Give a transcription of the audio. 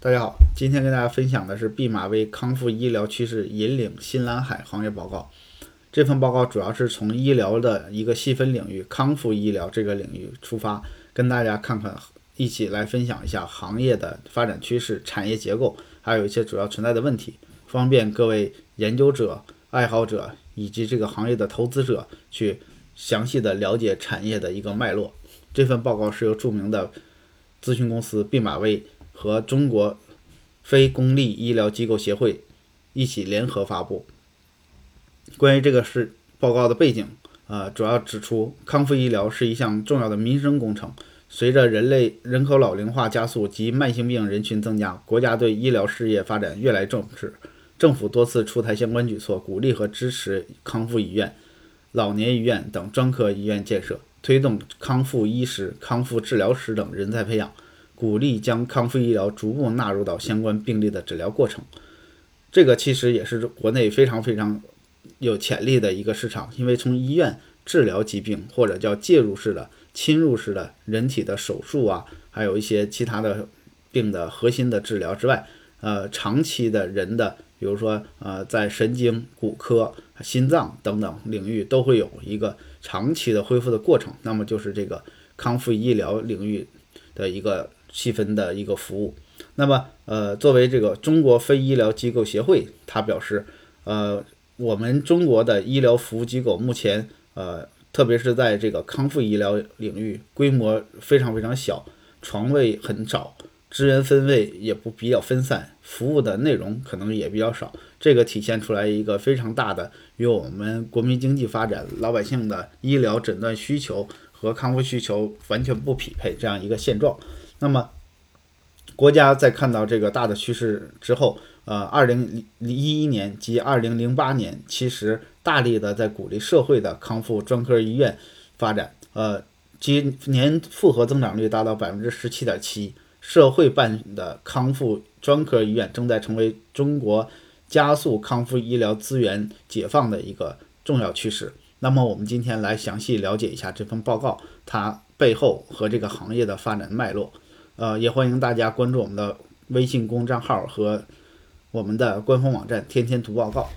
大家好，今天跟大家分享的是毕马威康复医疗趋势引领新蓝海行业报告。这份报告主要是从医疗的一个细分领域康复医疗这个领域出发，跟大家看看，一起来分享一下行业的发展趋势、产业结构，还有一些主要存在的问题，方便各位研究者、爱好者以及这个行业的投资者去详细的了解产业的一个脉络。这份报告是由著名的咨询公司毕马威和中国非公立医疗机构协会一起联合发布。关于这个是报告的背景，呃，主要指出康复医疗是一项重要的民生工程。随着人类人口老龄化加速及慢性病人群增加，国家对医疗事业发展越来重视，政府多次出台相关举措，鼓励和支持康复医院、老年医院等专科医院建设。推动康复医师、康复治疗师等人才培养，鼓励将康复医疗逐步纳入到相关病例的治疗过程。这个其实也是国内非常非常有潜力的一个市场，因为从医院治疗疾病或者叫介入式的、侵入式的人体的手术啊，还有一些其他的病的核心的治疗之外，呃，长期的人的，比如说呃，在神经、骨科、心脏等等领域都会有一个。长期的恢复的过程，那么就是这个康复医疗领域的一个细分的一个服务。那么，呃，作为这个中国非医疗机构协会，他表示，呃，我们中国的医疗服务机构目前，呃，特别是在这个康复医疗领域，规模非常非常小，床位很少。资源分位也不比较分散，服务的内容可能也比较少，这个体现出来一个非常大的与我们国民经济发展、老百姓的医疗诊断需求和康复需求完全不匹配这样一个现状。那么，国家在看到这个大的趋势之后，呃，二零一一年及二零零八年，其实大力的在鼓励社会的康复专科医院发展，呃，今年复合增长率达到百分之十七点七。社会办的康复专科医院正在成为中国加速康复医疗资源解放的一个重要趋势。那么，我们今天来详细了解一下这份报告它背后和这个行业的发展脉络。呃，也欢迎大家关注我们的微信公众号和我们的官方网站“天天读报告”。